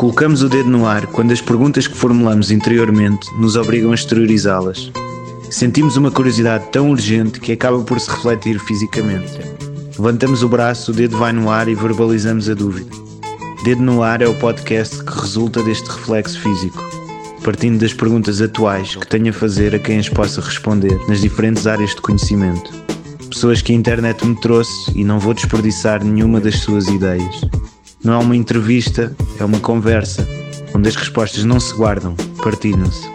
Colocamos o dedo no ar quando as perguntas que formulamos interiormente nos obrigam a exteriorizá-las. Sentimos uma curiosidade tão urgente que acaba por se refletir fisicamente. Levantamos o braço, o dedo vai no ar e verbalizamos a dúvida. Dedo no Ar é o podcast que resulta deste reflexo físico, partindo das perguntas atuais que tenho a fazer a quem as possa responder nas diferentes áreas de conhecimento. Pessoas que a internet me trouxe e não vou desperdiçar nenhuma das suas ideias. Não é uma entrevista, é uma conversa, onde as respostas não se guardam, partilham-se.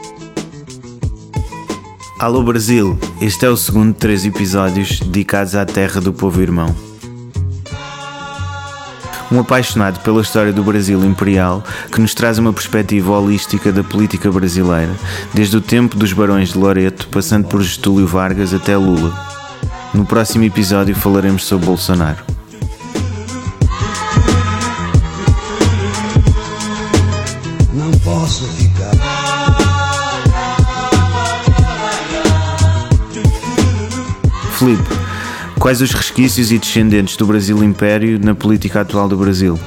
Alô Brasil, este é o segundo de três episódios dedicados à terra do povo irmão. Um apaixonado pela história do Brasil imperial que nos traz uma perspectiva holística da política brasileira, desde o tempo dos barões de Loreto, passando por Getúlio Vargas até Lula. No próximo episódio falaremos sobre Bolsonaro. Quais os resquícios e descendentes do Brasil Império na política atual do Brasil?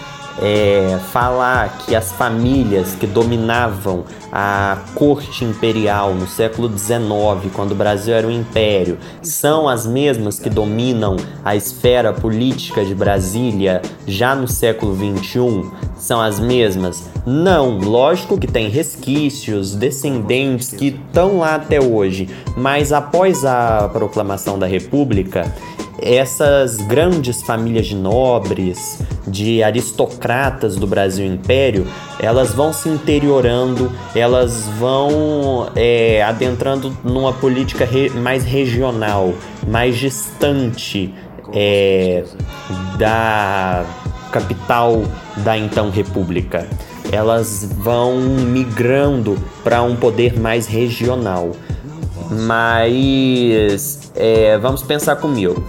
é, falar que as famílias que dominavam a corte imperial no século XIX, quando o Brasil era um império, são as mesmas que dominam a esfera política de Brasília já no século XXI? São as mesmas? Não, lógico que tem resquícios, descendentes que estão lá até hoje, mas após a proclamação da República, essas grandes famílias de nobres, de aristocratas do Brasil Império, elas vão se interiorando, elas vão é, adentrando numa política re mais regional, mais distante é, da capital da então República. Elas vão migrando para um poder mais regional. Mas é, vamos pensar comigo.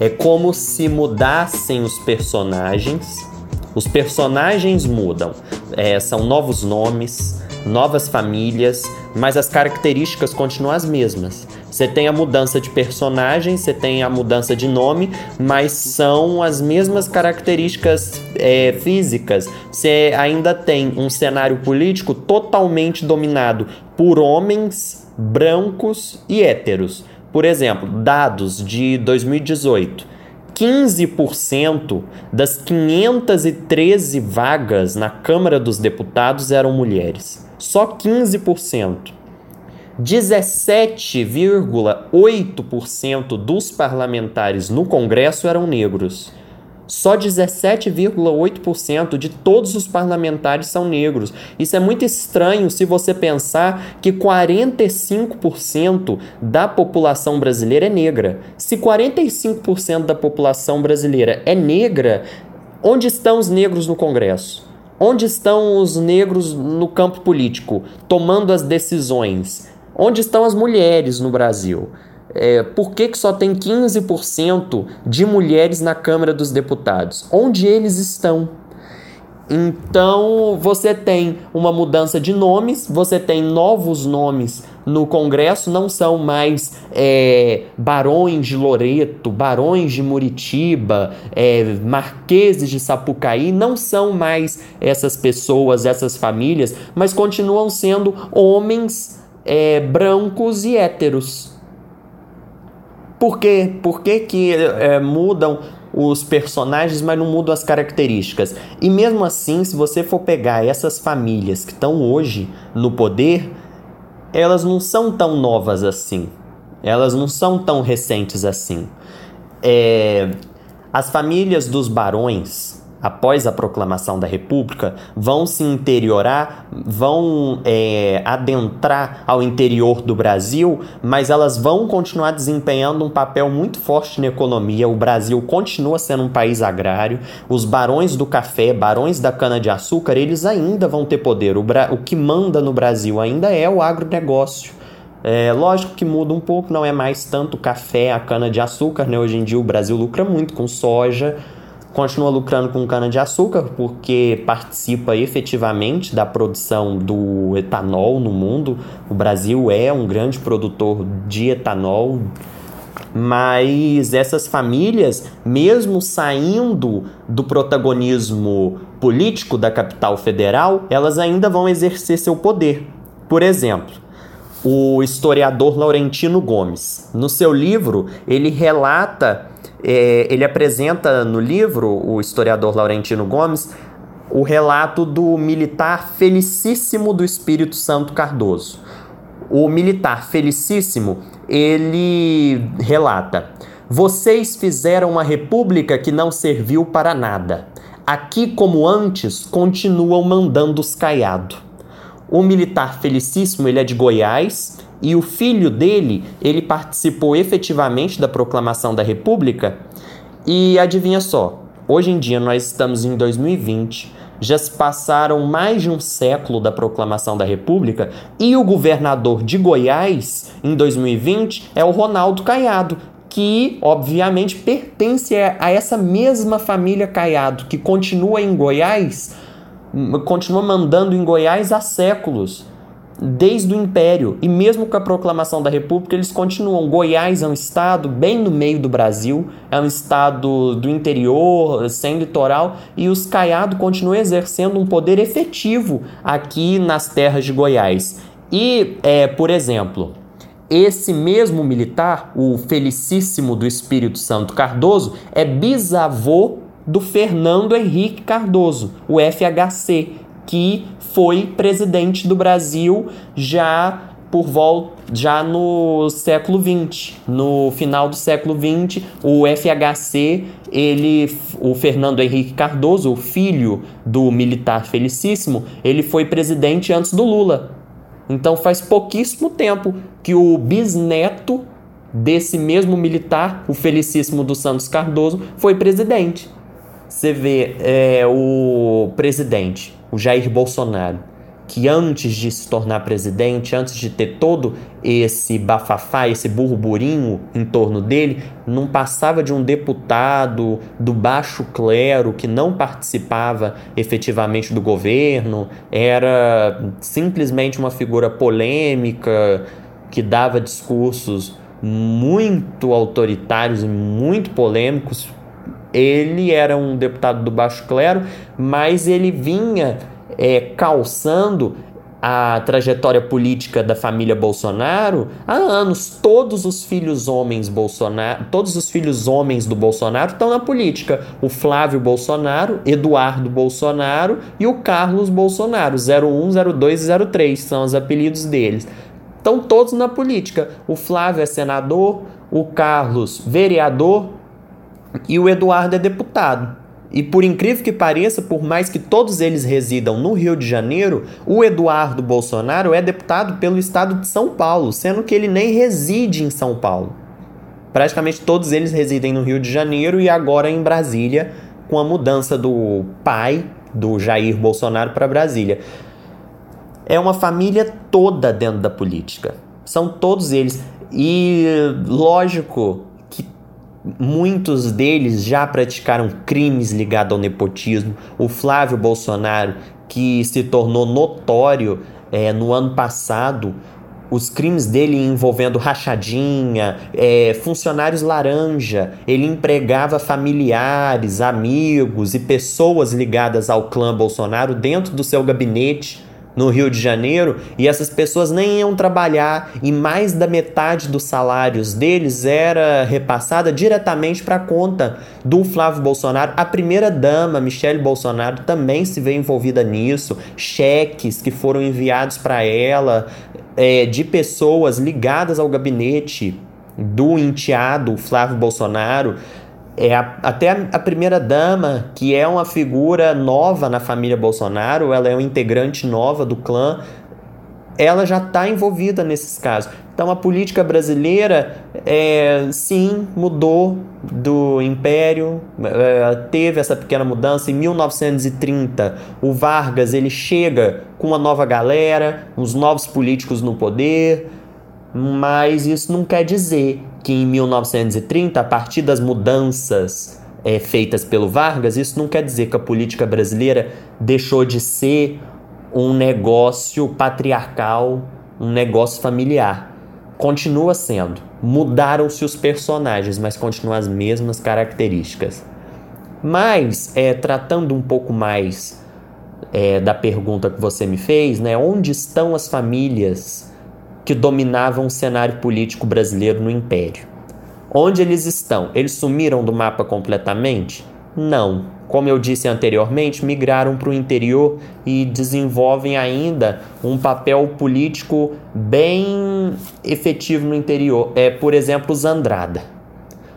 É como se mudassem os personagens. Os personagens mudam, é, são novos nomes, novas famílias, mas as características continuam as mesmas. Você tem a mudança de personagem, você tem a mudança de nome, mas são as mesmas características é, físicas. Você ainda tem um cenário político totalmente dominado por homens brancos e héteros. Por exemplo, dados de 2018. 15% das 513 vagas na Câmara dos Deputados eram mulheres. Só 15%. 17,8% dos parlamentares no Congresso eram negros. Só 17,8% de todos os parlamentares são negros. Isso é muito estranho se você pensar que 45% da população brasileira é negra. Se 45% da população brasileira é negra, onde estão os negros no Congresso? Onde estão os negros no campo político, tomando as decisões? Onde estão as mulheres no Brasil? É, por que, que só tem 15% de mulheres na Câmara dos Deputados? Onde eles estão? Então você tem uma mudança de nomes, você tem novos nomes no Congresso, não são mais é, barões de Loreto, barões de Muritiba, é, marqueses de Sapucaí, não são mais essas pessoas, essas famílias, mas continuam sendo homens é, brancos e héteros. Por quê? Por que, que é, mudam os personagens, mas não mudam as características? E mesmo assim, se você for pegar essas famílias que estão hoje no poder, elas não são tão novas assim. Elas não são tão recentes assim. É, as famílias dos barões após a proclamação da República, vão se interiorar, vão é, adentrar ao interior do Brasil, mas elas vão continuar desempenhando um papel muito forte na economia. O Brasil continua sendo um país agrário. Os barões do café, barões da cana-de-açúcar, eles ainda vão ter poder. O, o que manda no Brasil ainda é o agronegócio. É, lógico que muda um pouco, não é mais tanto café, a cana-de-açúcar, né? Hoje em dia o Brasil lucra muito com soja, continua lucrando com cana-de-açúcar porque participa efetivamente da produção do etanol no mundo. O Brasil é um grande produtor de etanol, mas essas famílias, mesmo saindo do protagonismo político da capital federal, elas ainda vão exercer seu poder. Por exemplo, o historiador Laurentino Gomes. No seu livro, ele relata, é, ele apresenta no livro, o historiador Laurentino Gomes, o relato do militar felicíssimo do Espírito Santo Cardoso. O militar felicíssimo, ele relata: Vocês fizeram uma república que não serviu para nada. Aqui, como antes, continuam mandando os caiados. O militar felicíssimo, ele é de Goiás, e o filho dele, ele participou efetivamente da proclamação da República. E adivinha só, hoje em dia nós estamos em 2020, já se passaram mais de um século da proclamação da República e o governador de Goiás, em 2020, é o Ronaldo Caiado, que obviamente pertence a essa mesma família Caiado, que continua em Goiás, continua mandando em Goiás há séculos desde o Império. E mesmo com a proclamação da República, eles continuam. Goiás é um estado bem no meio do Brasil, é um estado do interior, sem litoral, e os Caiado continuam exercendo um poder efetivo aqui nas terras de Goiás. E, é, por exemplo, esse mesmo militar, o Felicíssimo do Espírito Santo Cardoso, é bisavô do Fernando Henrique Cardoso, o FHC, que foi presidente do Brasil já por volta já no século XX, no final do século XX, o FHC, ele, o Fernando Henrique Cardoso, o filho do militar felicíssimo, ele foi presidente antes do Lula. Então faz pouquíssimo tempo que o bisneto desse mesmo militar, o felicíssimo dos Santos Cardoso, foi presidente. Você vê é, o presidente, o Jair Bolsonaro, que antes de se tornar presidente, antes de ter todo esse bafafá, esse burburinho em torno dele, não passava de um deputado do baixo clero que não participava efetivamente do governo, era simplesmente uma figura polêmica que dava discursos muito autoritários e muito polêmicos ele era um deputado do baixo clero, mas ele vinha é, calçando a trajetória política da família Bolsonaro há anos. Todos os filhos homens Bolsonaro, todos os filhos homens do Bolsonaro estão na política. O Flávio Bolsonaro, Eduardo Bolsonaro e o Carlos Bolsonaro, 01, 02 e 03 são os apelidos deles. Estão todos na política. O Flávio é senador, o Carlos vereador, e o Eduardo é deputado. E por incrível que pareça, por mais que todos eles residam no Rio de Janeiro, o Eduardo Bolsonaro é deputado pelo estado de São Paulo, sendo que ele nem reside em São Paulo. Praticamente todos eles residem no Rio de Janeiro e agora em Brasília, com a mudança do pai do Jair Bolsonaro para Brasília. É uma família toda dentro da política. São todos eles. E lógico Muitos deles já praticaram crimes ligados ao nepotismo. O Flávio Bolsonaro, que se tornou notório é, no ano passado, os crimes dele envolvendo rachadinha, é, funcionários laranja, ele empregava familiares, amigos e pessoas ligadas ao clã Bolsonaro dentro do seu gabinete no Rio de Janeiro e essas pessoas nem iam trabalhar e mais da metade dos salários deles era repassada diretamente para a conta do Flávio Bolsonaro. A primeira dama, Michele Bolsonaro, também se vê envolvida nisso. Cheques que foram enviados para ela é, de pessoas ligadas ao gabinete do enteado Flávio Bolsonaro é a, até a, primeira-dama, que é uma figura nova na família Bolsonaro, ela é uma integrante nova do clã, ela já está envolvida nesses casos. Então a política brasileira, é, sim, mudou do império, é, teve essa pequena mudança. Em 1930, o Vargas ele chega com uma nova galera, uns novos políticos no poder, mas isso não quer dizer que em 1930, a partir das mudanças é, feitas pelo Vargas, isso não quer dizer que a política brasileira deixou de ser um negócio patriarcal, um negócio familiar. Continua sendo. Mudaram-se os personagens, mas continuam as mesmas características. Mas, é, tratando um pouco mais é, da pergunta que você me fez, né, onde estão as famílias que dominavam o cenário político brasileiro no Império? Onde eles estão? Eles sumiram do mapa completamente? Não. Como eu disse anteriormente, migraram para o interior e desenvolvem ainda um papel político bem efetivo no interior. É, por exemplo, os Andrada.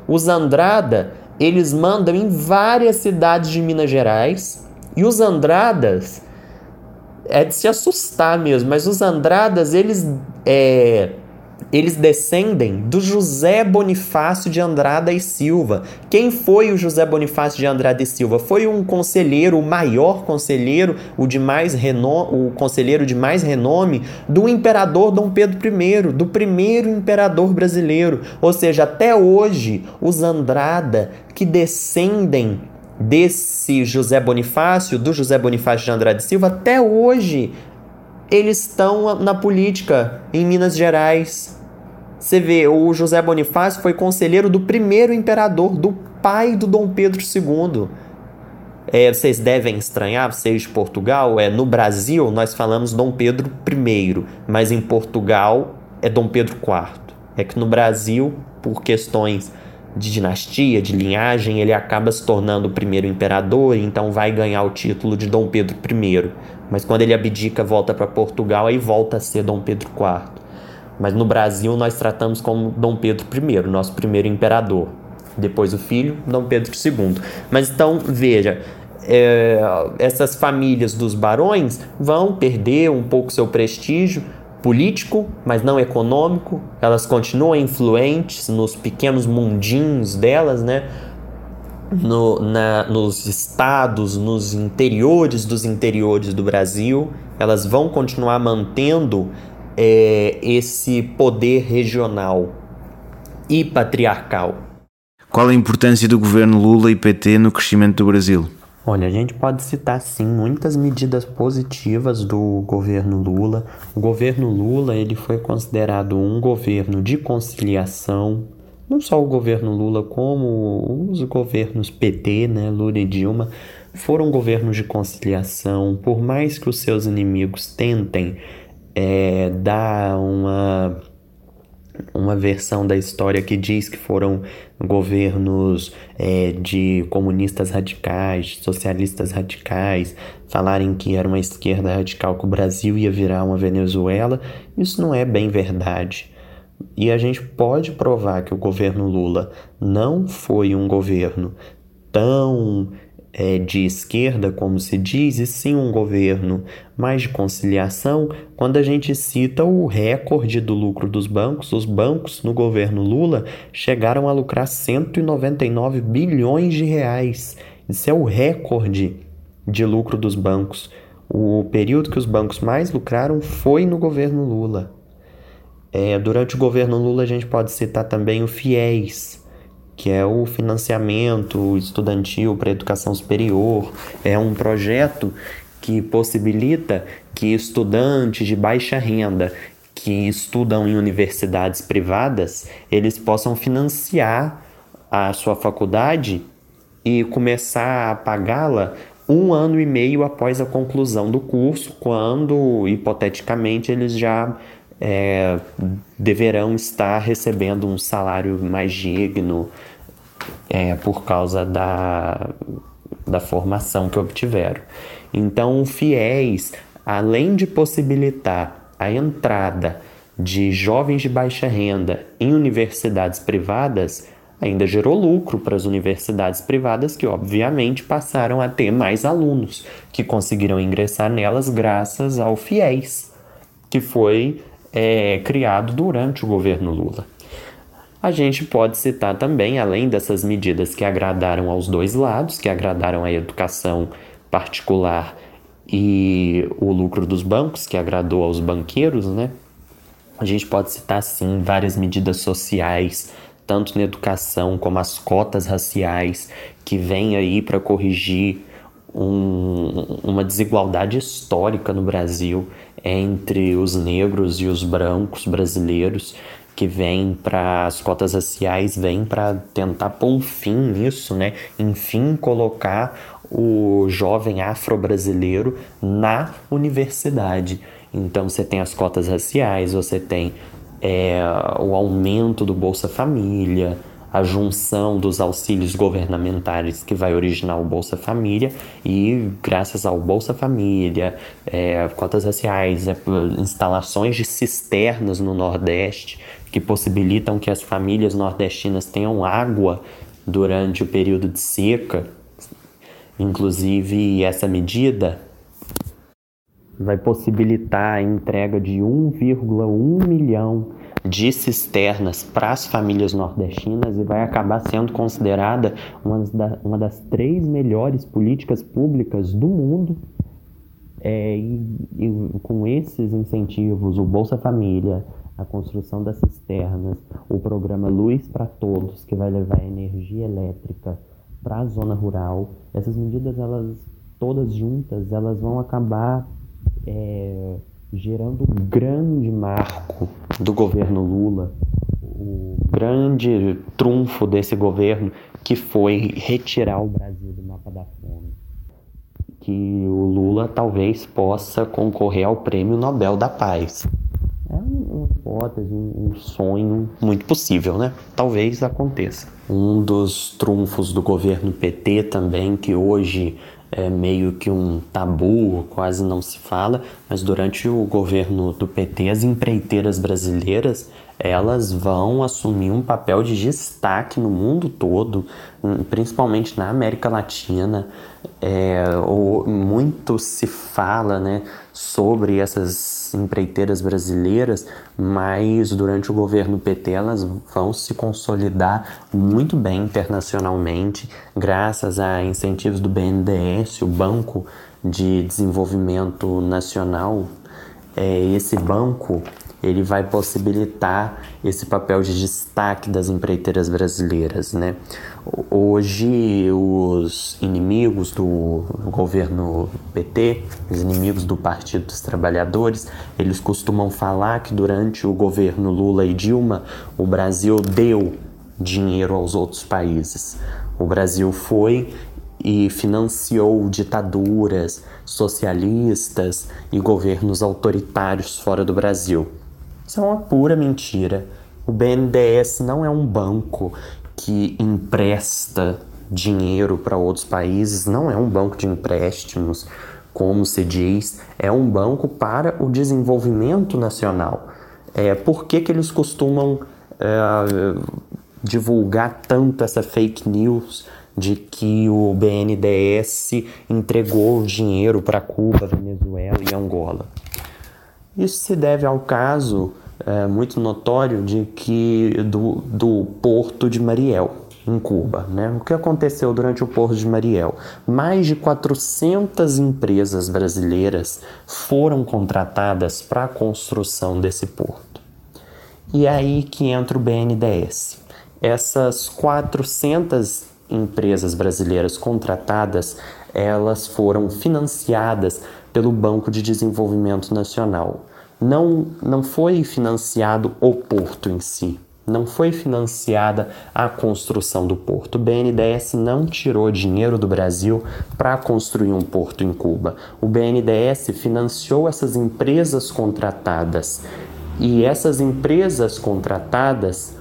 Os Andrada, eles mandam em várias cidades de Minas Gerais. E os Andradas, é de se assustar mesmo, mas os Andradas, eles é, eles descendem do José Bonifácio de Andrada e Silva. Quem foi o José Bonifácio de Andrada e Silva? Foi um conselheiro, o maior conselheiro, o de mais o conselheiro de mais renome do imperador Dom Pedro I, do primeiro imperador brasileiro. Ou seja, até hoje, os Andrada que descendem desse José Bonifácio, do José Bonifácio de Andrade Silva, até hoje eles estão na política em Minas Gerais. Você vê, o José Bonifácio foi conselheiro do primeiro imperador, do pai do Dom Pedro II. É, vocês devem estranhar, vocês de Portugal, é no Brasil nós falamos Dom Pedro I, mas em Portugal é Dom Pedro IV. É que no Brasil, por questões de dinastia, de linhagem, ele acaba se tornando o primeiro imperador então vai ganhar o título de Dom Pedro I. Mas quando ele abdica, volta para Portugal, aí volta a ser Dom Pedro IV. Mas no Brasil nós tratamos como Dom Pedro I, nosso primeiro imperador. Depois o filho, Dom Pedro II. Mas então, veja, é, essas famílias dos barões vão perder um pouco seu prestígio político, mas não econômico. Elas continuam influentes nos pequenos mundinhos delas, né? No, na, nos estados, nos interiores dos interiores do Brasil. Elas vão continuar mantendo é, esse poder regional e patriarcal. Qual a importância do governo Lula e PT no crescimento do Brasil? Olha, a gente pode citar sim muitas medidas positivas do governo Lula. O governo Lula ele foi considerado um governo de conciliação. Não só o governo Lula, como os governos PT, né, Lula e Dilma, foram governos de conciliação. Por mais que os seus inimigos tentem é, dar uma uma versão da história que diz que foram governos é, de comunistas radicais, socialistas radicais, falarem que era uma esquerda radical que o Brasil ia virar uma Venezuela, isso não é bem verdade. E a gente pode provar que o governo Lula não foi um governo tão é, de esquerda, como se diz, e sim um governo mais de conciliação, quando a gente cita o recorde do lucro dos bancos, os bancos no governo Lula chegaram a lucrar 199 bilhões de reais. Isso é o recorde de lucro dos bancos. O período que os bancos mais lucraram foi no governo Lula. É, durante o governo Lula, a gente pode citar também o FIES, que é o financiamento estudantil para a educação superior. É um projeto que possibilita que estudantes de baixa renda que estudam em universidades privadas, eles possam financiar a sua faculdade e começar a pagá-la um ano e meio após a conclusão do curso, quando hipoteticamente eles já é, deverão estar recebendo um salário mais digno é, por causa da, da formação que obtiveram. Então, o FIES, além de possibilitar a entrada de jovens de baixa renda em universidades privadas, ainda gerou lucro para as universidades privadas que, obviamente, passaram a ter mais alunos que conseguiram ingressar nelas graças ao FIES, que foi é, criado durante o governo Lula. A gente pode citar também, além dessas medidas que agradaram aos dois lados, que agradaram a educação particular e o lucro dos bancos, que agradou aos banqueiros, né? A gente pode citar, sim, várias medidas sociais, tanto na educação como as cotas raciais, que vêm aí para corrigir um, uma desigualdade histórica no Brasil entre os negros e os brancos brasileiros que vem para as cotas raciais, vem para tentar pôr um fim nisso, né? Enfim, colocar o jovem afro-brasileiro na universidade. Então você tem as cotas raciais, você tem é, o aumento do Bolsa Família, a junção dos auxílios governamentais que vai originar o Bolsa Família e graças ao Bolsa Família, é, cotas raciais, é, instalações de cisternas no Nordeste que possibilitam que as famílias nordestinas tenham água durante o período de seca. Inclusive, essa medida vai possibilitar a entrega de 1,1 milhão de cisternas para as famílias nordestinas e vai acabar sendo considerada uma, da, uma das três melhores políticas públicas do mundo. É, e, e com esses incentivos, o Bolsa Família, a construção das cisternas, o programa Luz para Todos, que vai levar energia elétrica para a zona rural, essas medidas, elas todas juntas, elas vão acabar é, gerando um grande marco do governo Lula, o grande trunfo desse governo que foi retirar o Brasil do mapa da fome. Que o Lula talvez possa concorrer ao Prêmio Nobel da Paz. É uma hipótese, um sonho muito possível, né? Talvez aconteça. Um dos trunfos do governo PT também, que hoje é meio que um tabu, quase não se fala, mas durante o governo do PT, as empreiteiras brasileiras elas vão assumir um papel de destaque no mundo todo, hum, principalmente na América Latina. É, ou, muito se fala né, sobre essas empreiteiras brasileiras, mas durante o governo PT elas vão se consolidar muito bem internacionalmente, graças a incentivos do BNDES, o Banco de Desenvolvimento Nacional. É, esse banco ele vai possibilitar esse papel de destaque das empreiteiras brasileiras, né? Hoje os inimigos do governo PT, os inimigos do Partido dos Trabalhadores, eles costumam falar que durante o governo Lula e Dilma, o Brasil deu dinheiro aos outros países. O Brasil foi e financiou ditaduras socialistas e governos autoritários fora do Brasil. Isso é uma pura mentira. O BNDES não é um banco que empresta dinheiro para outros países, não é um banco de empréstimos, como se diz, é um banco para o desenvolvimento nacional. É, por que, que eles costumam é, divulgar tanto essa fake news de que o BNDES entregou dinheiro para Cuba, Venezuela e Angola? Isso se deve ao caso é, muito notório de que do, do porto de Mariel, em Cuba. Né? O que aconteceu durante o porto de Mariel? Mais de 400 empresas brasileiras foram contratadas para a construção desse porto. E é aí que entra o BNDES. Essas 400 empresas brasileiras contratadas, elas foram financiadas pelo Banco de Desenvolvimento Nacional. Não, não foi financiado o porto em si, não foi financiada a construção do porto. O BNDES não tirou dinheiro do Brasil para construir um porto em Cuba. O BNDES financiou essas empresas contratadas e essas empresas contratadas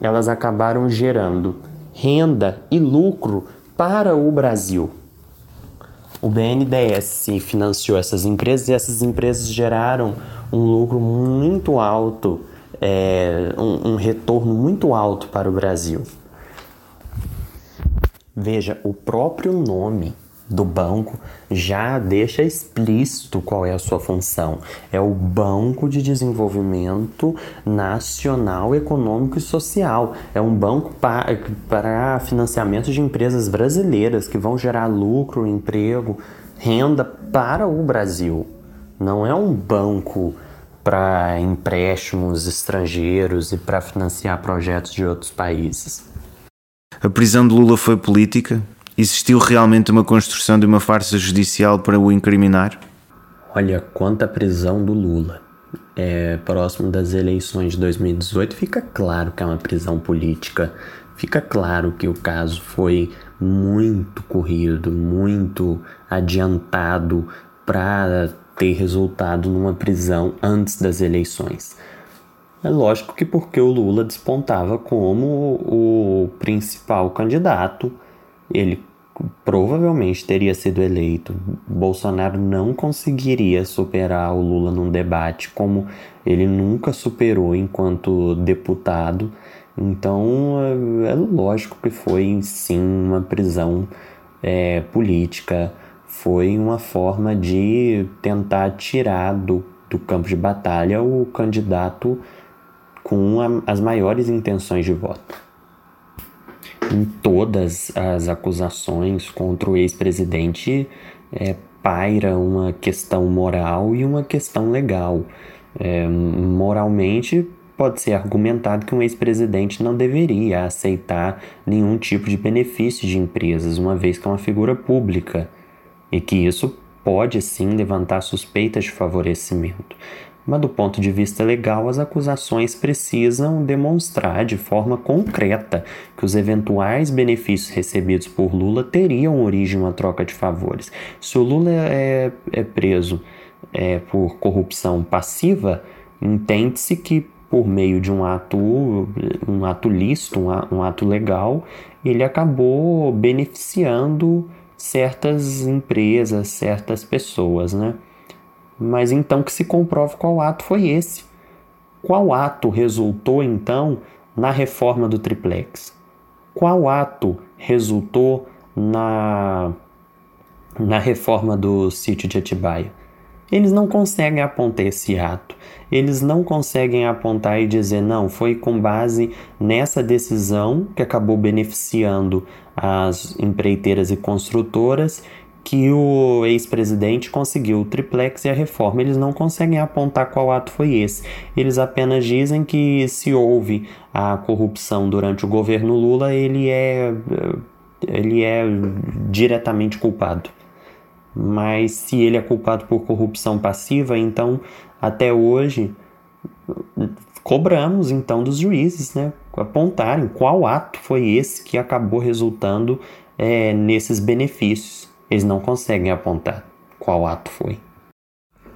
elas acabaram gerando renda e lucro para o Brasil o BNDES financiou essas empresas e essas empresas geraram um lucro muito alto, é, um, um retorno muito alto para o Brasil. Veja, o próprio nome do banco já deixa explícito qual é a sua função. É o Banco de Desenvolvimento Nacional Econômico e Social. É um banco para, financiamento de empresas brasileiras que vão gerar lucro, emprego, renda para o Brasil. Não é um banco para empréstimos estrangeiros e para financiar projetos de outros países. A prisão de Lula foi política? Existiu realmente uma construção de uma farsa judicial para o incriminar? Olha, quanto à prisão do Lula. é, próximo das eleições de 2018, fica claro que é uma prisão política. Fica claro que o caso foi muito corrido, muito adiantado para ter resultado numa prisão antes das eleições. É lógico que porque o Lula despontava como o principal candidato, ele provavelmente teria sido eleito. Bolsonaro não conseguiria superar o Lula num debate como ele nunca superou enquanto deputado. Então é, é lógico que foi sim uma prisão é, política, foi uma forma de tentar tirar do, do campo de batalha o candidato com a, as maiores intenções de voto em todas as acusações contra o ex-presidente é, paira uma questão moral e uma questão legal. É, moralmente, pode ser argumentado que um ex-presidente não deveria aceitar nenhum tipo de benefício de empresas, uma vez que é uma figura pública, e que isso pode sim levantar suspeitas de favorecimento mas do ponto de vista legal, as acusações precisam demonstrar de forma concreta que os eventuais benefícios recebidos por Lula teriam origem em uma troca de favores. Se o Lula é, é preso é, por corrupção passiva, entende-se que por meio de um ato, um ato lícito, um, um ato legal, ele acabou beneficiando certas empresas, certas pessoas, né? Mas então que se comprove qual ato foi esse. Qual ato resultou então na reforma do triplex? Qual ato resultou na, na reforma do sítio de Atibaia? Eles não conseguem apontar esse ato. Eles não conseguem apontar e dizer, não, foi com base nessa decisão que acabou beneficiando as empreiteiras e construtoras que o ex-presidente conseguiu o triplex e a reforma. Eles não conseguem apontar qual ato foi esse. Eles apenas dizem que se houve a corrupção durante o governo Lula, ele é, ele é diretamente culpado. Mas se ele é culpado por corrupção passiva, então até hoje cobramos então dos juízes, né, apontarem qual ato foi esse que acabou resultando é, nesses benefícios eles não conseguem apontar qual ato foi.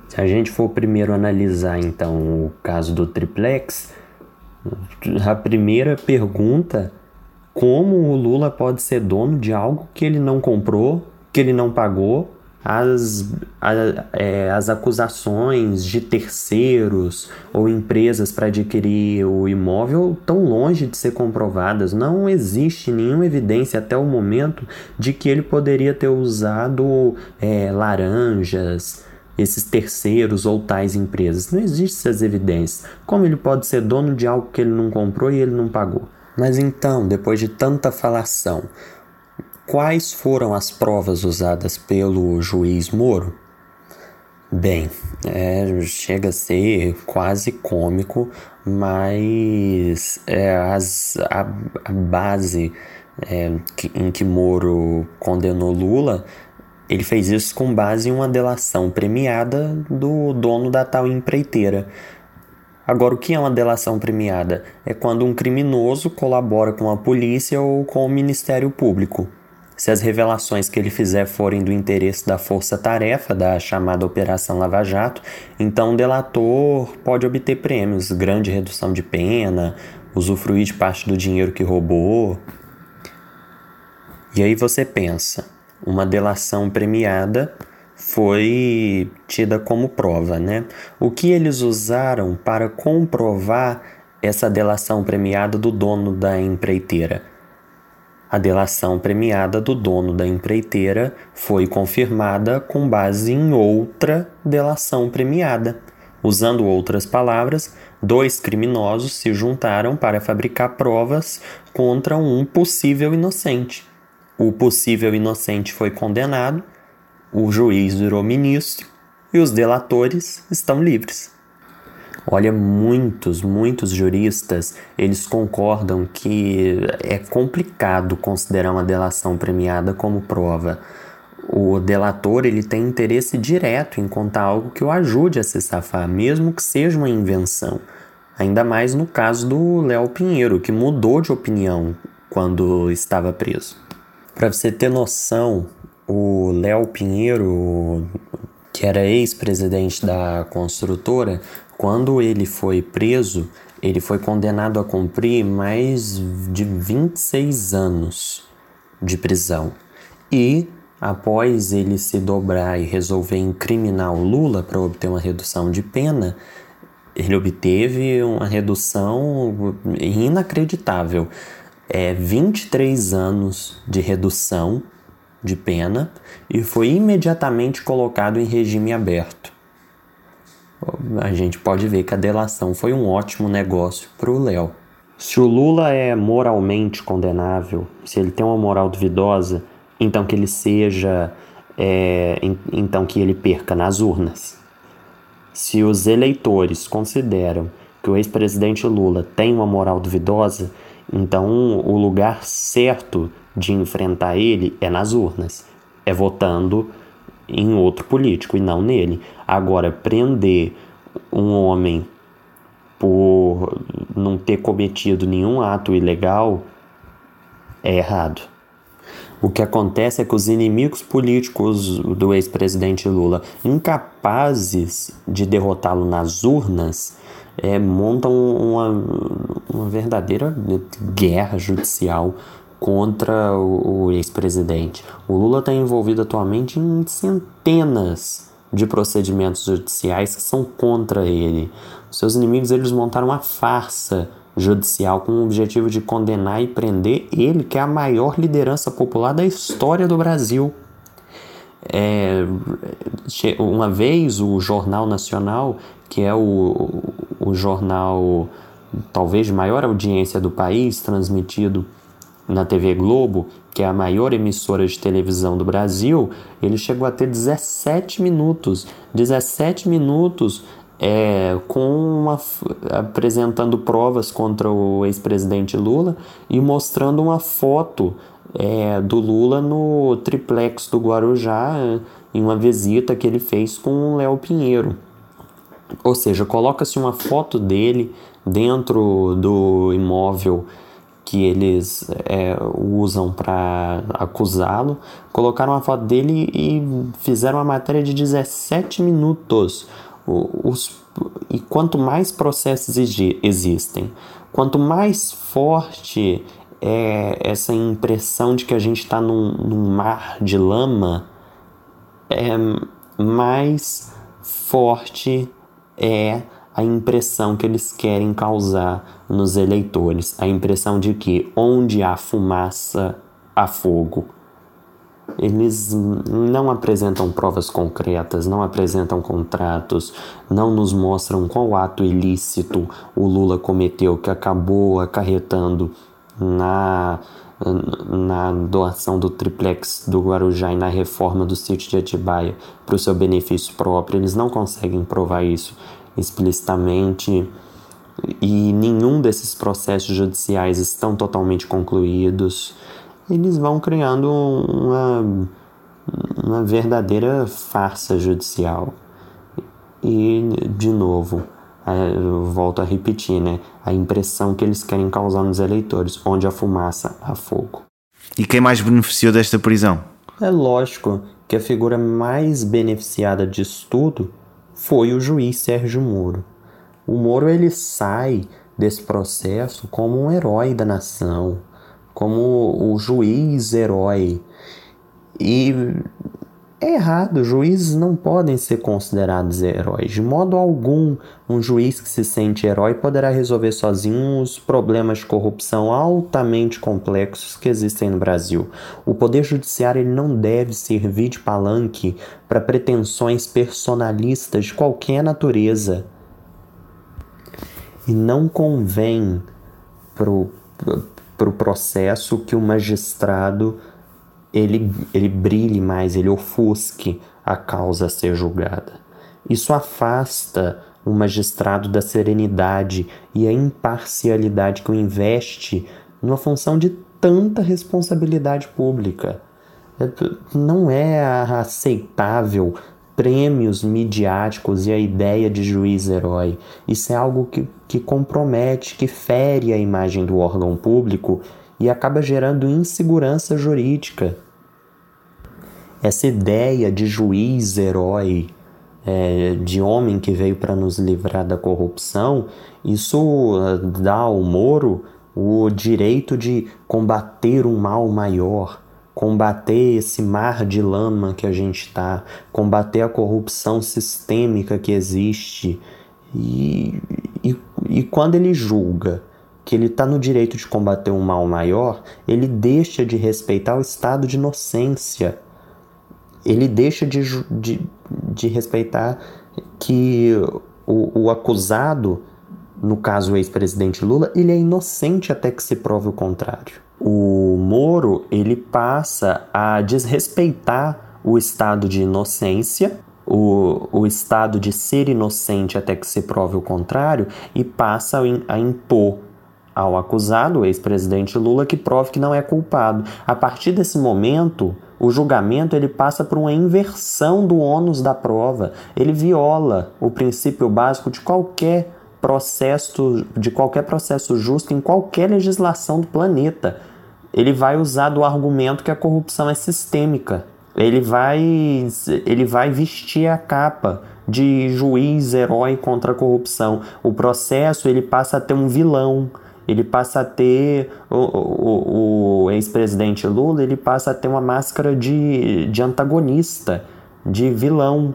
Se a gente for primeiro analisar então o caso do triplex, a primeira pergunta como o Lula pode ser dono de algo que ele não comprou, que ele não pagou as, a, é, as acusações de terceiros ou empresas para adquirir o imóvel tão longe de ser comprovadas. Não existe nenhuma evidência até o momento de que ele poderia ter usado é, laranjas, esses terceiros ou tais empresas. Não existem essas evidências. Como ele pode ser dono de algo que ele não comprou e ele não pagou? Mas então, depois de tanta falação, Quais foram as provas usadas pelo juiz Moro? Bem, é, chega a ser quase cômico, mas é, as, a, a base é, que, em que Moro condenou Lula, ele fez isso com base em uma delação premiada do dono da tal empreiteira. Agora, o que é uma delação premiada? É quando um criminoso colabora com a polícia ou com o Ministério Público. Se as revelações que ele fizer forem do interesse da força-tarefa da chamada Operação Lava Jato, então o delator pode obter prêmios, grande redução de pena, usufruir de parte do dinheiro que roubou. E aí você pensa, uma delação premiada foi tida como prova, né? O que eles usaram para comprovar essa delação premiada do dono da empreiteira? A delação premiada do dono da empreiteira foi confirmada com base em outra delação premiada. Usando outras palavras, dois criminosos se juntaram para fabricar provas contra um possível inocente. O possível inocente foi condenado, o juiz virou ministro e os delatores estão livres. Olha, muitos, muitos juristas, eles concordam que é complicado considerar uma delação premiada como prova. O delator ele tem interesse direto em contar algo que o ajude a se safar, mesmo que seja uma invenção. Ainda mais no caso do Léo Pinheiro, que mudou de opinião quando estava preso. Para você ter noção, o Léo Pinheiro, que era ex-presidente da construtora, quando ele foi preso, ele foi condenado a cumprir mais de 26 anos de prisão. E após ele se dobrar e resolver incriminar o Lula para obter uma redução de pena, ele obteve uma redução inacreditável. É 23 anos de redução de pena e foi imediatamente colocado em regime aberto. A gente pode ver que a delação foi um ótimo negócio para o Léo. Se o Lula é moralmente condenável, se ele tem uma moral duvidosa, então que ele seja, é, então que ele perca nas urnas. Se os eleitores consideram que o ex-presidente Lula tem uma moral duvidosa, então o lugar certo de enfrentar ele é nas urnas, é votando em outro político e não nele. Agora, prender um homem por não ter cometido nenhum ato ilegal é errado. O que acontece é que os inimigos políticos do ex-presidente Lula, incapazes de derrotá-lo nas urnas, é, montam uma, uma verdadeira guerra judicial contra o, o ex-presidente. O Lula está envolvido atualmente em centenas de procedimentos judiciais que são contra ele. Os seus inimigos eles montaram uma farsa judicial com o objetivo de condenar e prender ele, que é a maior liderança popular da história do Brasil. É, uma vez o Jornal Nacional, que é o, o jornal talvez de maior audiência do país, transmitido na TV Globo, que é a maior emissora de televisão do Brasil, ele chegou a ter 17 minutos. 17 minutos é, com uma, apresentando provas contra o ex-presidente Lula e mostrando uma foto é, do Lula no triplex do Guarujá em uma visita que ele fez com o Léo Pinheiro. Ou seja, coloca-se uma foto dele dentro do imóvel que eles é, usam para acusá-lo, colocaram uma foto dele e fizeram uma matéria de 17 minutos. Os, e quanto mais processos existem, quanto mais forte é essa impressão de que a gente está num, num mar de lama, é, mais forte é a impressão que eles querem causar nos eleitores, a impressão de que onde há fumaça, há fogo. Eles não apresentam provas concretas, não apresentam contratos, não nos mostram qual ato ilícito o Lula cometeu que acabou acarretando na, na doação do triplex do Guarujá e na reforma do sítio de Atibaia para o seu benefício próprio. Eles não conseguem provar isso explicitamente e nenhum desses processos judiciais estão totalmente concluídos eles vão criando uma, uma verdadeira farsa judicial. E, de novo, eu volto a repetir, né? A impressão que eles querem causar nos eleitores, onde a fumaça há fogo. E quem mais beneficiou desta prisão? É lógico que a figura mais beneficiada disso tudo foi o juiz Sérgio Moro. O Moro ele sai desse processo como um herói da nação, como o juiz herói. E é errado, juízes não podem ser considerados heróis. De modo algum, um juiz que se sente herói poderá resolver sozinho os problemas de corrupção altamente complexos que existem no Brasil. O poder judiciário ele não deve servir de palanque para pretensões personalistas de qualquer natureza. E não convém para o processo que o magistrado ele, ele brilhe mais, ele ofusque a causa a ser julgada. Isso afasta o magistrado da serenidade e a imparcialidade que o investe numa função de tanta responsabilidade pública. Não é aceitável prêmios midiáticos e a ideia de juiz-herói. Isso é algo que, que compromete, que fere a imagem do órgão público e acaba gerando insegurança jurídica. Essa ideia de juiz-herói, é, de homem que veio para nos livrar da corrupção, isso ah, dá ao Moro o direito de combater um mal maior, combater esse mar de lama que a gente está, combater a corrupção sistêmica que existe. E, e, e quando ele julga que ele está no direito de combater um mal maior, ele deixa de respeitar o estado de inocência. Ele deixa de, de, de respeitar que o, o acusado no caso o ex-presidente Lula, ele é inocente até que se prove o contrário. O Moro, ele passa a desrespeitar o estado de inocência, o, o estado de ser inocente até que se prove o contrário, e passa a impor ao acusado, o ex-presidente Lula, que prove que não é culpado. A partir desse momento, o julgamento ele passa por uma inversão do ônus da prova. Ele viola o princípio básico de qualquer processo, de qualquer processo justo em qualquer legislação do planeta. Ele vai usar do argumento que a corrupção é sistêmica. Ele vai, ele vai vestir a capa de juiz herói contra a corrupção. O processo ele passa a ter um vilão. Ele passa a ter o, o, o ex-presidente Lula, ele passa a ter uma máscara de, de antagonista, de vilão.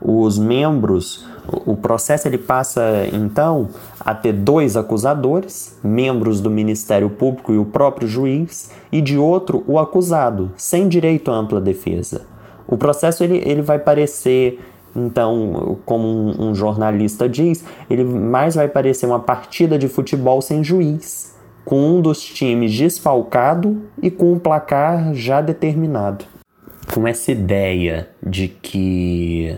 Os membros o processo ele passa então a ter dois acusadores, membros do Ministério Público e o próprio juiz, e de outro o acusado, sem direito à ampla defesa. O processo ele, ele vai parecer então, como um, um jornalista diz, ele mais vai parecer uma partida de futebol sem juiz, com um dos times desfalcado e com um placar já determinado. Com essa ideia de que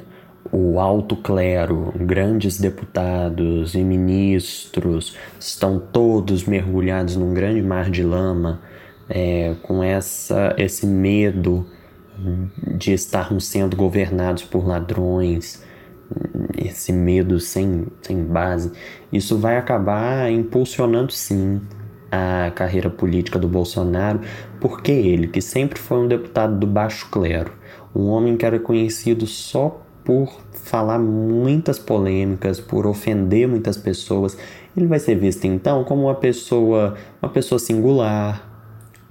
o alto clero, grandes deputados e ministros estão todos mergulhados num grande mar de lama, é, com essa, esse medo de estarmos sendo governados por ladrões, esse medo sem, sem base, isso vai acabar impulsionando sim a carreira política do Bolsonaro, porque ele, que sempre foi um deputado do baixo clero, um homem que era conhecido só por falar muitas polêmicas, por ofender muitas pessoas, ele vai ser visto então como uma pessoa, uma pessoa singular,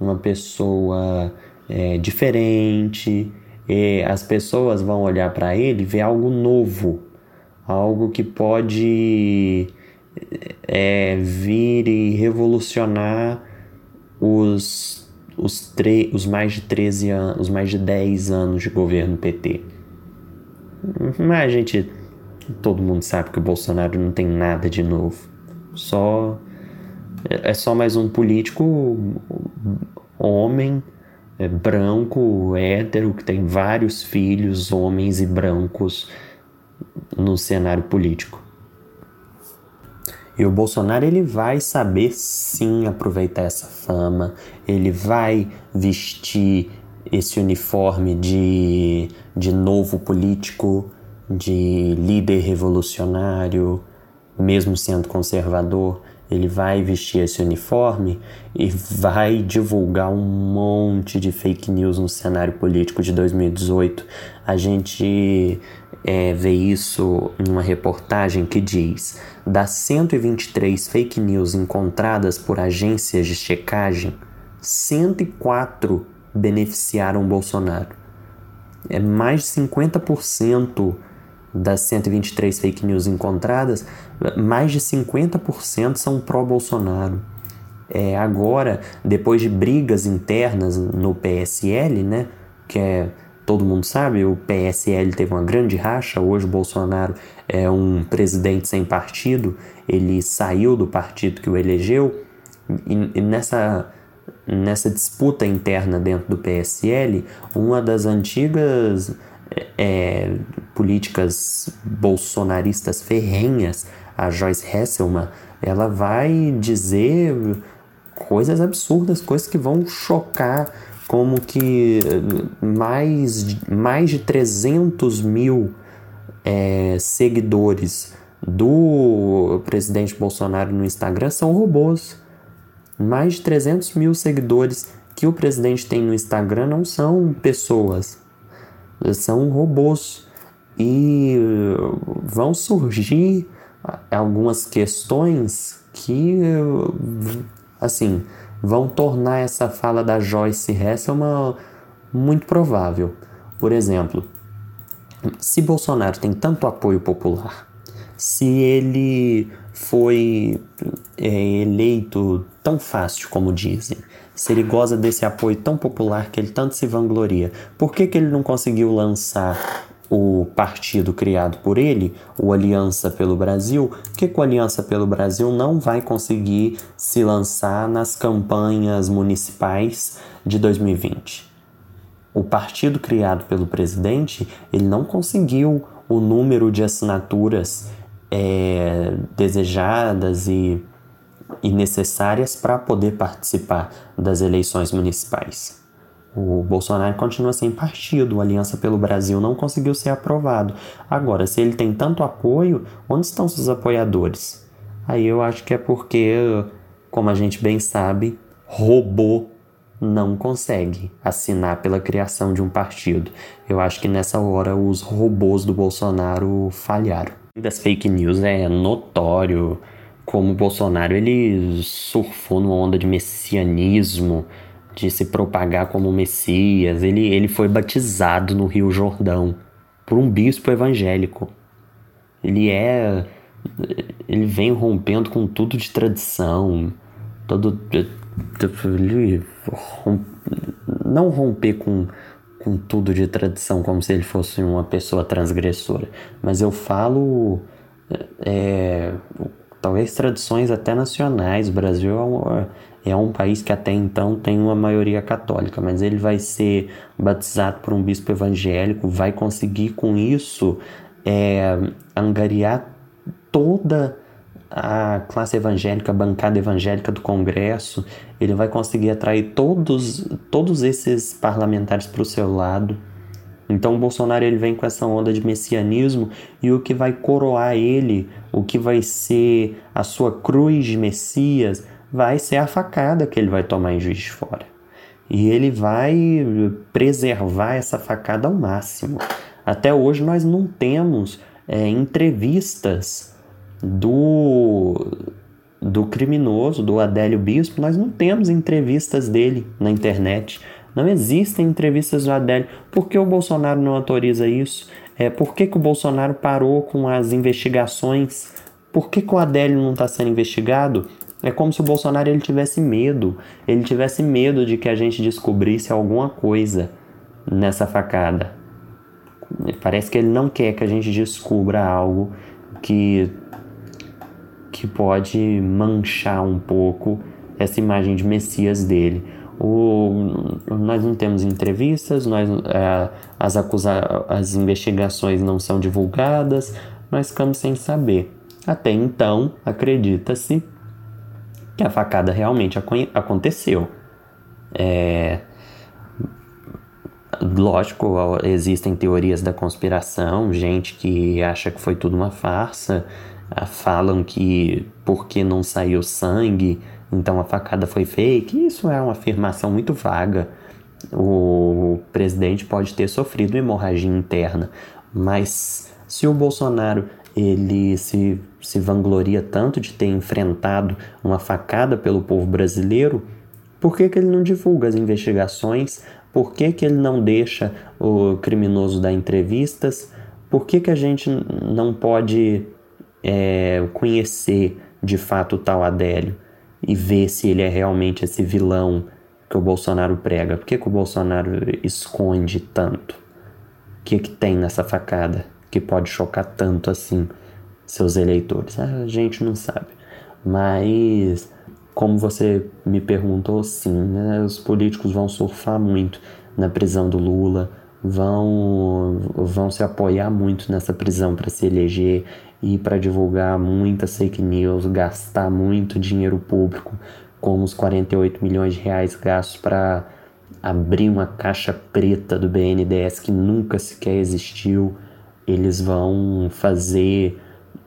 uma pessoa é, diferente. E as pessoas vão olhar para ele e ver algo novo, algo que pode é, vir e revolucionar os, os, os mais de 13 anos, os mais de 10 anos de governo PT. Mas a gente. Todo mundo sabe que o Bolsonaro não tem nada de novo. Só. É só mais um político homem, é, branco, hétero, que tem vários filhos, homens e brancos no cenário político. E o Bolsonaro ele vai saber sim aproveitar essa fama, ele vai vestir esse uniforme de, de novo político, de líder revolucionário, mesmo sendo conservador, ele vai vestir esse uniforme e vai divulgar um monte de fake news no cenário político de 2018. A gente é, vê isso em uma reportagem que diz: das 123 fake news encontradas por agências de checagem, 104 beneficiaram Bolsonaro. É mais de 50% das 123 fake news encontradas, mais de 50% são pró-Bolsonaro. É, agora, depois de brigas internas no PSL, né, que é todo mundo sabe, o PSL teve uma grande racha. Hoje o Bolsonaro é um presidente sem partido, ele saiu do partido que o elegeu. E, e nessa nessa disputa interna dentro do PSL, uma das antigas é, políticas bolsonaristas ferrenhas, a Joyce Hesselman, ela vai dizer coisas absurdas, coisas que vão chocar como que mais, mais de 300 mil é, seguidores do presidente Bolsonaro no Instagram são robôs. Mais de 300 mil seguidores que o presidente tem no Instagram não são pessoas, são robôs. E vão surgir algumas questões que, assim, vão tornar essa fala da Joyce Hesselman muito provável. Por exemplo, se Bolsonaro tem tanto apoio popular, se ele foi é, eleito tão fácil como dizem, se ele goza desse apoio tão popular que ele tanto se vangloria, por que, que ele não conseguiu lançar o partido criado por ele, o Aliança pelo Brasil, que o Aliança pelo Brasil não vai conseguir se lançar nas campanhas municipais de 2020. O partido criado pelo presidente, ele não conseguiu o número de assinaturas é, desejadas e, e necessárias para poder participar das eleições municipais. O Bolsonaro continua sem partido, a Aliança pelo Brasil não conseguiu ser aprovado. Agora, se ele tem tanto apoio, onde estão seus apoiadores? Aí eu acho que é porque, como a gente bem sabe, robô não consegue assinar pela criação de um partido. Eu acho que nessa hora os robôs do Bolsonaro falharam. Das fake news é notório como o Bolsonaro ele surfou numa onda de messianismo, de se propagar como Messias. Ele, ele foi batizado no Rio Jordão por um bispo evangélico. Ele é. Ele vem rompendo com tudo de tradição. Todo. Não romper com, com tudo de tradição como se ele fosse uma pessoa transgressora. Mas eu falo. É, talvez tradições até nacionais. O Brasil é um, é um país que até então tem uma maioria católica, mas ele vai ser batizado por um bispo evangélico, vai conseguir com isso é, angariar toda a classe evangélica, a bancada evangélica do Congresso, ele vai conseguir atrair todos, todos esses parlamentares para o seu lado. Então o Bolsonaro ele vem com essa onda de messianismo e o que vai coroar ele, o que vai ser a sua cruz de Messias, vai ser a facada que ele vai tomar em Juiz de Fora. E ele vai preservar essa facada ao máximo. Até hoje nós não temos é, entrevistas do, do criminoso, do Adélio Bispo, nós não temos entrevistas dele na internet. Não existem entrevistas do Adélio. Por que o Bolsonaro não autoriza isso? É, por que, que o Bolsonaro parou com as investigações? Por que, que o Adélio não está sendo investigado? É como se o Bolsonaro ele tivesse medo, ele tivesse medo de que a gente descobrisse alguma coisa nessa facada. Parece que ele não quer que a gente descubra algo que que pode manchar um pouco essa imagem de Messias dele. O, nós não temos entrevistas, nós, é, as, acusa, as investigações não são divulgadas, nós ficamos sem saber. Até então, acredita-se que a facada realmente aconteceu. É, lógico, existem teorias da conspiração, gente que acha que foi tudo uma farsa, falam que porque não saiu sangue, então a facada foi fake. Isso é uma afirmação muito vaga. O presidente pode ter sofrido hemorragia interna, mas se o Bolsonaro ele se, se vangloria tanto de ter enfrentado uma facada pelo povo brasileiro, por que, que ele não divulga as investigações? Por que, que ele não deixa o criminoso dar entrevistas? Por que, que a gente não pode é, conhecer de fato o tal Adélio e ver se ele é realmente esse vilão que o Bolsonaro prega? Por que, que o Bolsonaro esconde tanto? O que, que tem nessa facada? que pode chocar tanto assim seus eleitores? A gente não sabe. Mas, como você me perguntou, sim, né, os políticos vão surfar muito na prisão do Lula, vão, vão se apoiar muito nessa prisão para se eleger e para divulgar muitas fake news, gastar muito dinheiro público, como os 48 milhões de reais gastos para abrir uma caixa preta do BNDES que nunca sequer existiu. Eles vão fazer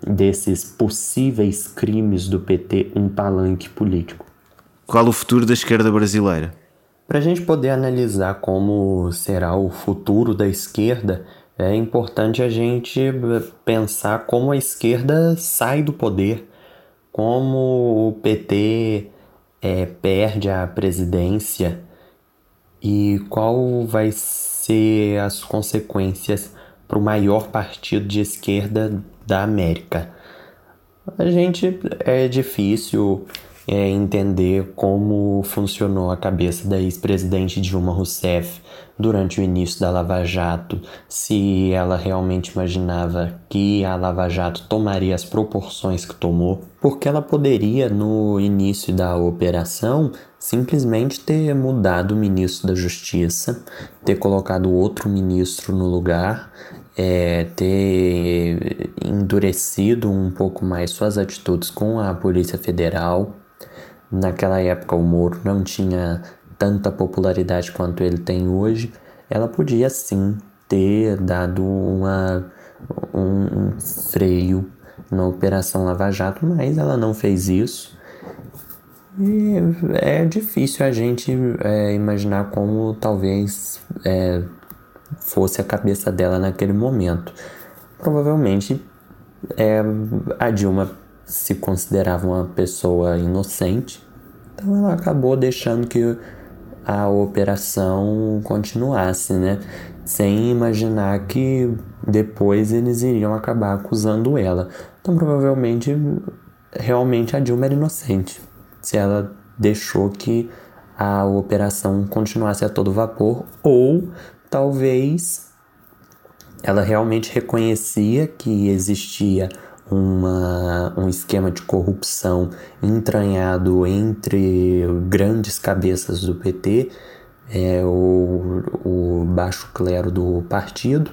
desses possíveis crimes do PT um palanque político. Qual o futuro da esquerda brasileira? Para a gente poder analisar como será o futuro da esquerda, é importante a gente pensar como a esquerda sai do poder, como o PT é, perde a presidência e qual vai ser as consequências para o maior partido de esquerda da América. A gente é difícil é, entender como funcionou a cabeça da ex-presidente Dilma Rousseff durante o início da Lava Jato, se ela realmente imaginava que a Lava Jato tomaria as proporções que tomou, porque ela poderia, no início da operação, simplesmente ter mudado o ministro da Justiça, ter colocado outro ministro no lugar, é, ter endurecido um pouco mais suas atitudes com a Polícia Federal naquela época o Moro não tinha tanta popularidade quanto ele tem hoje, ela podia sim ter dado uma, um freio na Operação Lava Jato, mas ela não fez isso. E é difícil a gente é, imaginar como talvez é, fosse a cabeça dela naquele momento. Provavelmente é, a Dilma se considerava uma pessoa inocente, então ela acabou deixando que a operação continuasse, né? Sem imaginar que depois eles iriam acabar acusando ela. Então provavelmente realmente a Dilma era inocente. Se ela deixou que a operação continuasse a todo vapor, ou talvez ela realmente reconhecia que existia uma, um esquema de corrupção entranhado entre grandes cabeças do PT, é, o, o baixo clero do partido.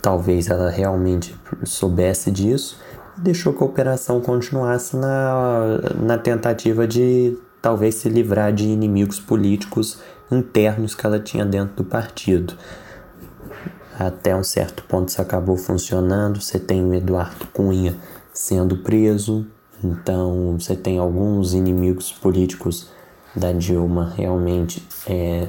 Talvez ela realmente soubesse disso e deixou que a operação continuasse na, na tentativa de talvez se livrar de inimigos políticos internos que ela tinha dentro do partido. Até um certo ponto isso acabou funcionando. Você tem o Eduardo Cunha sendo preso, então você tem alguns inimigos políticos da Dilma realmente é,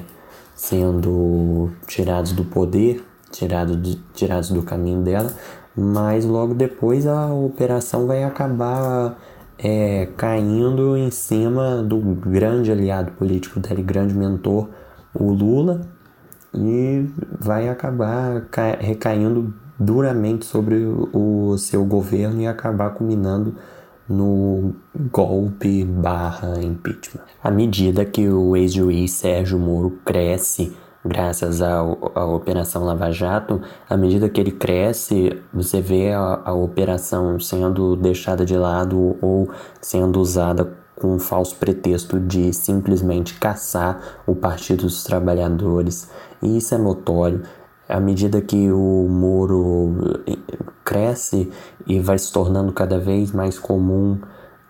sendo tirados do poder, tirado de, tirados do caminho dela, mas logo depois a operação vai acabar é, caindo em cima do grande aliado político dele, grande mentor, o Lula, e vai acabar recaindo duramente sobre o seu governo e acabar culminando no golpe barra impeachment. À medida que o ex-juiz Sérgio Moro cresce graças à, Operação Lava Jato, à medida que ele cresce, você vê a, a operação sendo deixada de lado ou sendo usada com um falso pretexto de simplesmente caçar o Partido dos Trabalhadores. E isso é notório. À medida que o Moro eh, cresce e vai se tornando cada vez mais comum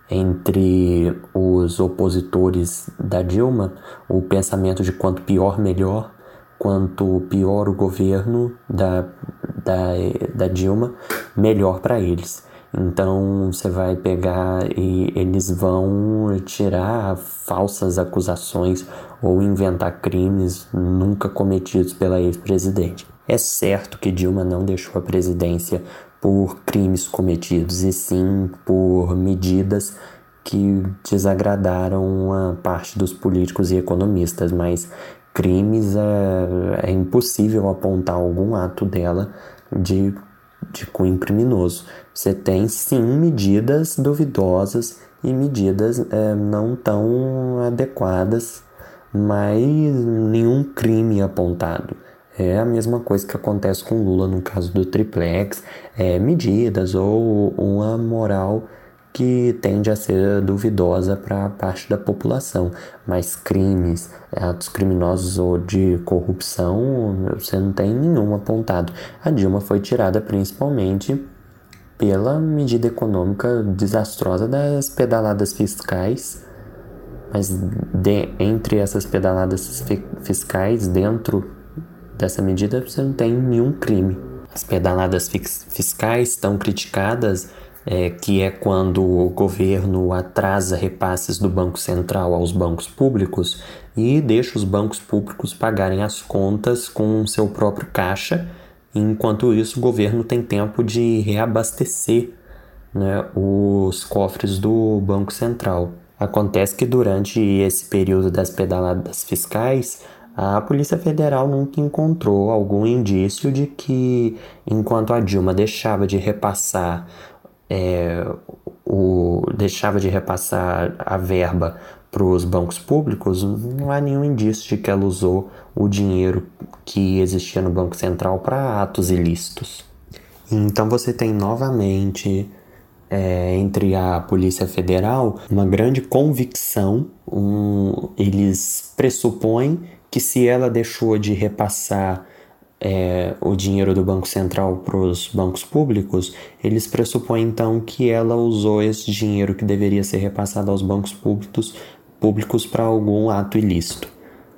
entre os opositores da Dilma, o pensamento de quanto pior, melhor, quanto pior o governo da, da, da Dilma, melhor para eles. Então você vai pegar e eles vão tirar falsas acusações ou inventar crimes nunca cometidos pela ex-presidente. É certo que Dilma não deixou a presidência por crimes cometidos, e sim por medidas que desagradaram uma parte dos políticos e economistas, mas crimes é, é impossível apontar algum ato dela de de cunho criminoso. Você tem sim medidas duvidosas e medidas é, não tão adequadas, mas nenhum crime apontado. É a mesma coisa que acontece com Lula no caso do triplex, é, medidas ou uma moral que tende a ser duvidosa para parte da população, mas crimes, atos criminosos ou de corrupção, você não tem nenhum apontado. A Dilma foi tirada principalmente pela medida econômica desastrosa das pedaladas fiscais, Mas de, entre essas pedaladas fiscais, dentro dessa medida, você não tem nenhum crime. As pedaladas fiscais estão criticadas, é, que é quando o governo atrasa repasses do Banco Central aos bancos públicos e deixa os bancos públicos pagarem as contas com seu próprio caixa. Enquanto isso, o governo tem tempo de reabastecer né, os cofres do Banco Central. Acontece que durante esse período das pedaladas fiscais, a Polícia Federal nunca encontrou algum indício de que, enquanto a Dilma deixava de repassar é, o, deixava de repassar a verba para os bancos públicos, não há nenhum indício de que ela usou o dinheiro que existia no Banco Central para atos ilícitos. Então você tem novamente é, entre a Polícia Federal uma grande convicção. Um, eles pressupõem que se ela deixou de repassar é, o dinheiro do Banco Central para os bancos públicos, eles pressupõem então que ela usou esse dinheiro que deveria ser repassado aos bancos públicos públicos para algum ato ilícito.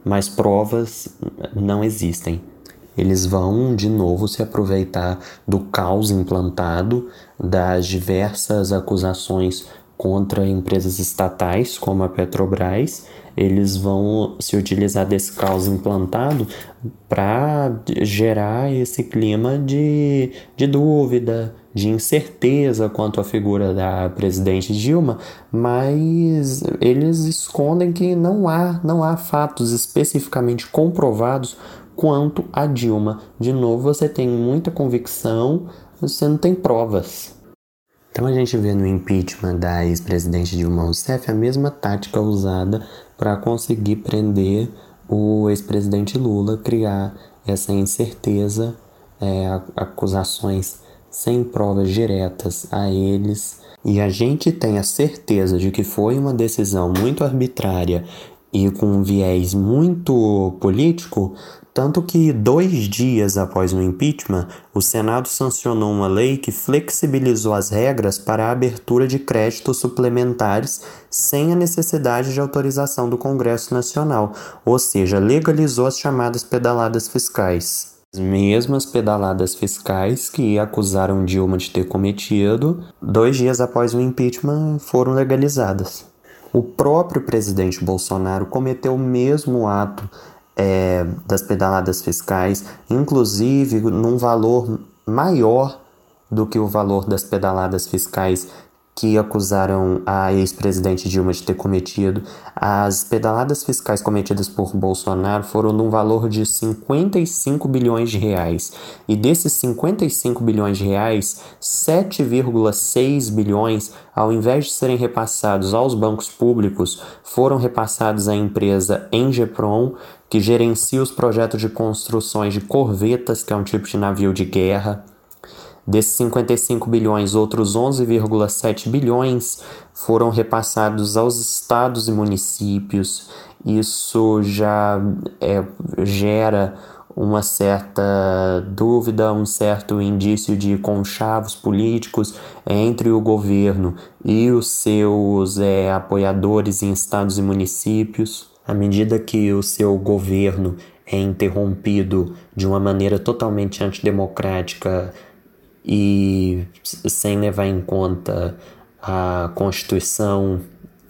Mas provas não existem. Eles vão de novo se aproveitar do caos implantado, das diversas acusações contra empresas estatais como a Petrobras eles vão se utilizar desse caos implantado para gerar esse clima de, de dúvida, de incerteza quanto à figura da presidente Dilma, mas eles escondem que não há, não há fatos especificamente comprovados quanto a Dilma. De novo, você tem muita convicção, você não tem provas. Então a gente vê no impeachment da ex-presidente Dilma Rousseff a mesma tática usada para conseguir prender o ex-presidente Lula, criar essa incerteza, é, acusações sem provas diretas a eles. E a gente tem a certeza de que foi uma decisão muito arbitrária e com um viés muito político, tanto que dois dias após o impeachment, o Senado sancionou uma lei que flexibilizou as regras para a abertura de créditos suplementares sem a necessidade de autorização do Congresso Nacional, ou seja, legalizou as chamadas pedaladas fiscais. As mesmas pedaladas fiscais que acusaram Dilma de ter cometido, dois dias após o impeachment, foram legalizadas. O próprio presidente Bolsonaro cometeu o mesmo ato é, das pedaladas fiscais, inclusive num valor maior do que o valor das pedaladas fiscais que acusaram a ex-presidente Dilma de ter cometido. As pedaladas fiscais cometidas por Bolsonaro foram num valor de 55 bilhões de reais. E desses 55 bilhões de reais, 7,6 bilhões, ao invés de serem repassados aos bancos públicos, foram repassados à empresa Engepron, que gerencia os projetos de construções de corvetas, que é um tipo de navio de guerra. Desses 55 bilhões, outros 11,7 bilhões foram repassados aos estados e municípios. Isso já é, gera uma certa dúvida, um certo indício de conchavos políticos entre o governo e os seus é, apoiadores em estados e municípios. À medida que o seu governo é interrompido de uma maneira totalmente antidemocrática e sem levar em conta a Constituição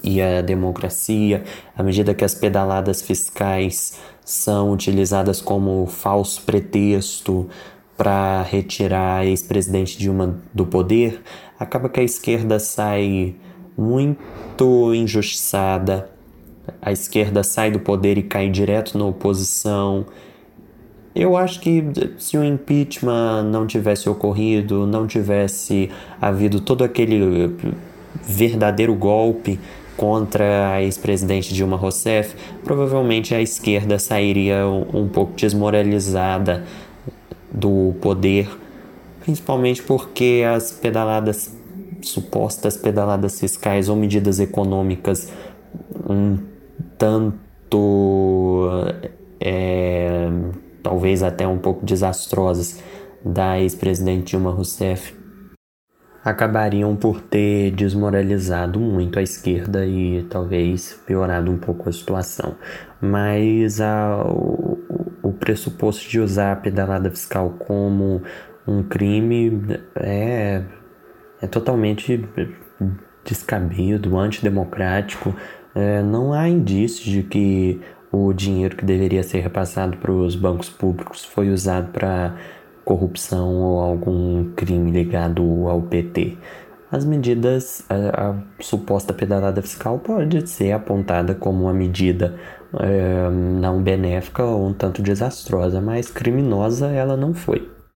e a democracia, à medida que as pedaladas fiscais são utilizadas como falso pretexto para retirar a ex-presidente Dilma do poder, acaba que a esquerda sai muito injustiçada a esquerda sai do poder e cai direto na oposição. Eu acho que se o impeachment não tivesse ocorrido, não tivesse havido todo aquele verdadeiro golpe contra a ex-presidente Dilma Rousseff, provavelmente a esquerda sairia um, pouco desmoralizada do poder, principalmente porque as pedaladas, supostas pedaladas fiscais ou medidas econômicas um tanto é, talvez até um pouco desastrosas da ex-presidente Dilma Rousseff. acabariam por ter desmoralizado muito a esquerda e talvez piorado um pouco a situação. Mas a, o, o pressuposto de usar a pedalada fiscal como um crime é, é totalmente descabido, antidemocrático. É, não há indícios de que o dinheiro que deveria ser repassado para os bancos públicos foi usado para corrupção ou algum crime ligado ao PT. As medidas, a, a suposta pedalada fiscal pode ser apontada como uma medida é, não benéfica ou um tanto desastrosa, mas criminosa ela não foi.